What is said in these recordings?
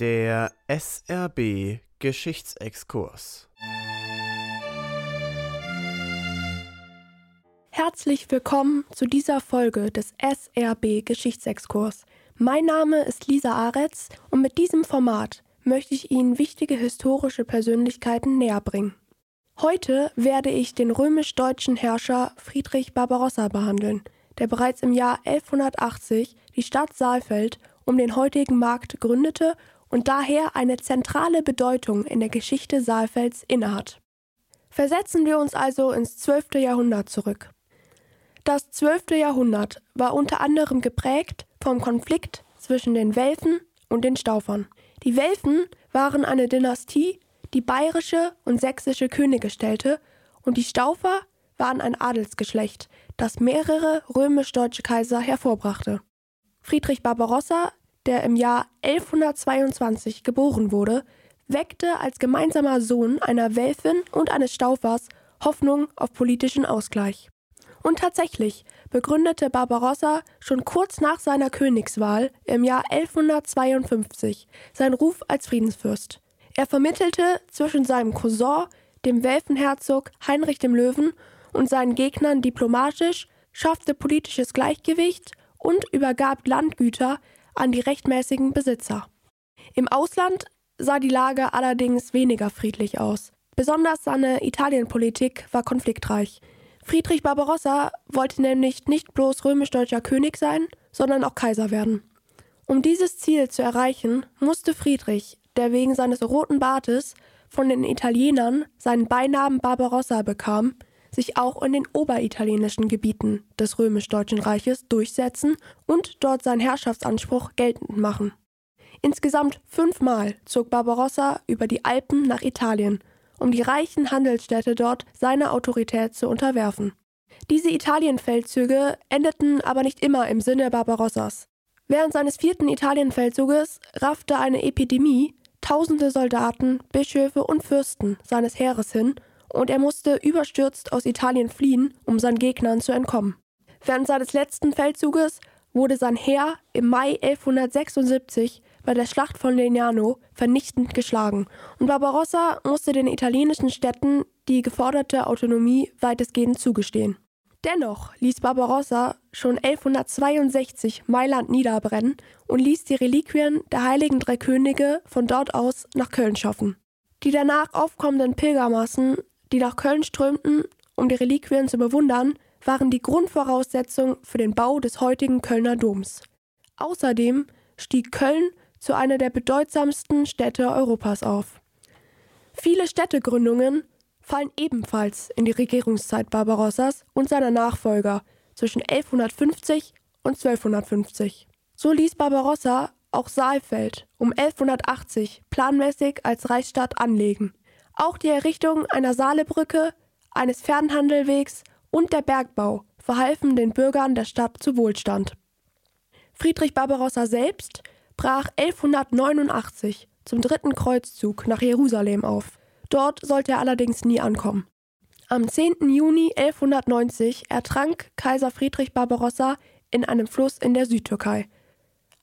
Der SRB Geschichtsexkurs. Herzlich willkommen zu dieser Folge des SRB Geschichtsexkurs. Mein Name ist Lisa Aretz und mit diesem Format möchte ich Ihnen wichtige historische Persönlichkeiten näherbringen. Heute werde ich den römisch-deutschen Herrscher Friedrich Barbarossa behandeln, der bereits im Jahr 1180 die Stadt Saalfeld um den heutigen Markt gründete und daher eine zentrale Bedeutung in der Geschichte Saalfelds innehat. Versetzen wir uns also ins 12. Jahrhundert zurück. Das 12. Jahrhundert war unter anderem geprägt vom Konflikt zwischen den Welfen und den Staufern. Die Welfen waren eine Dynastie, die bayerische und sächsische Könige stellte, und die Staufer waren ein Adelsgeschlecht, das mehrere römisch-deutsche Kaiser hervorbrachte. Friedrich Barbarossa, der im Jahr 1122 geboren wurde, weckte als gemeinsamer Sohn einer Welfin und eines Staufers Hoffnung auf politischen Ausgleich. Und tatsächlich begründete Barbarossa schon kurz nach seiner Königswahl im Jahr 1152 seinen Ruf als Friedensfürst. Er vermittelte zwischen seinem Cousin, dem Welfenherzog Heinrich dem Löwen, und seinen Gegnern diplomatisch, schaffte politisches Gleichgewicht und übergab Landgüter an die rechtmäßigen Besitzer. Im Ausland sah die Lage allerdings weniger friedlich aus. Besonders seine Italienpolitik war konfliktreich. Friedrich Barbarossa wollte nämlich nicht bloß römisch-deutscher König sein, sondern auch Kaiser werden. Um dieses Ziel zu erreichen, musste Friedrich der wegen seines roten Bartes von den Italienern seinen Beinamen Barbarossa bekam, sich auch in den oberitalienischen Gebieten des römisch-deutschen Reiches durchsetzen und dort seinen Herrschaftsanspruch geltend machen. Insgesamt fünfmal zog Barbarossa über die Alpen nach Italien, um die reichen Handelsstädte dort seiner Autorität zu unterwerfen. Diese Italienfeldzüge endeten aber nicht immer im Sinne Barbarossas. Während seines vierten Italienfeldzuges raffte eine Epidemie tausende Soldaten, Bischöfe und Fürsten seines Heeres hin, und er musste überstürzt aus Italien fliehen, um seinen Gegnern zu entkommen. Während seines letzten Feldzuges wurde sein Heer im Mai 1176 bei der Schlacht von Legnano vernichtend geschlagen und Barbarossa musste den italienischen Städten die geforderte Autonomie weitestgehend zugestehen. Dennoch ließ Barbarossa schon 1162 Mailand niederbrennen und ließ die Reliquien der heiligen drei Könige von dort aus nach Köln schaffen. Die danach aufkommenden Pilgermassen, die nach Köln strömten, um die Reliquien zu bewundern, waren die Grundvoraussetzung für den Bau des heutigen Kölner Doms. Außerdem stieg Köln zu einer der bedeutsamsten Städte Europas auf. Viele Städtegründungen fallen ebenfalls in die Regierungszeit Barbarossas und seiner Nachfolger zwischen 1150 und 1250. So ließ Barbarossa auch Saalfeld um 1180 planmäßig als Reichsstadt anlegen. Auch die Errichtung einer Saalebrücke, eines Fernhandelwegs und der Bergbau verhalfen den Bürgern der Stadt zu Wohlstand. Friedrich Barbarossa selbst brach 1189 zum dritten Kreuzzug nach Jerusalem auf. Dort sollte er allerdings nie ankommen. Am 10. Juni 1190 ertrank Kaiser Friedrich Barbarossa in einem Fluss in der Südtürkei.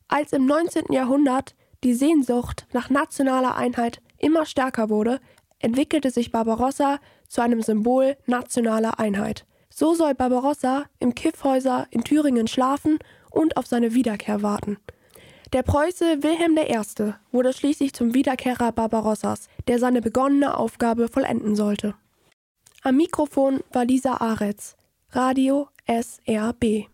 Als im 19. Jahrhundert die Sehnsucht nach nationaler Einheit immer stärker wurde, entwickelte sich Barbarossa zu einem Symbol nationaler Einheit. So soll Barbarossa im Kiffhäuser in Thüringen schlafen und auf seine Wiederkehr warten. Der Preuße Wilhelm I. wurde schließlich zum Wiederkehrer Barbarossas, der seine begonnene Aufgabe vollenden sollte. Am Mikrofon war Lisa Aretz, Radio SRB.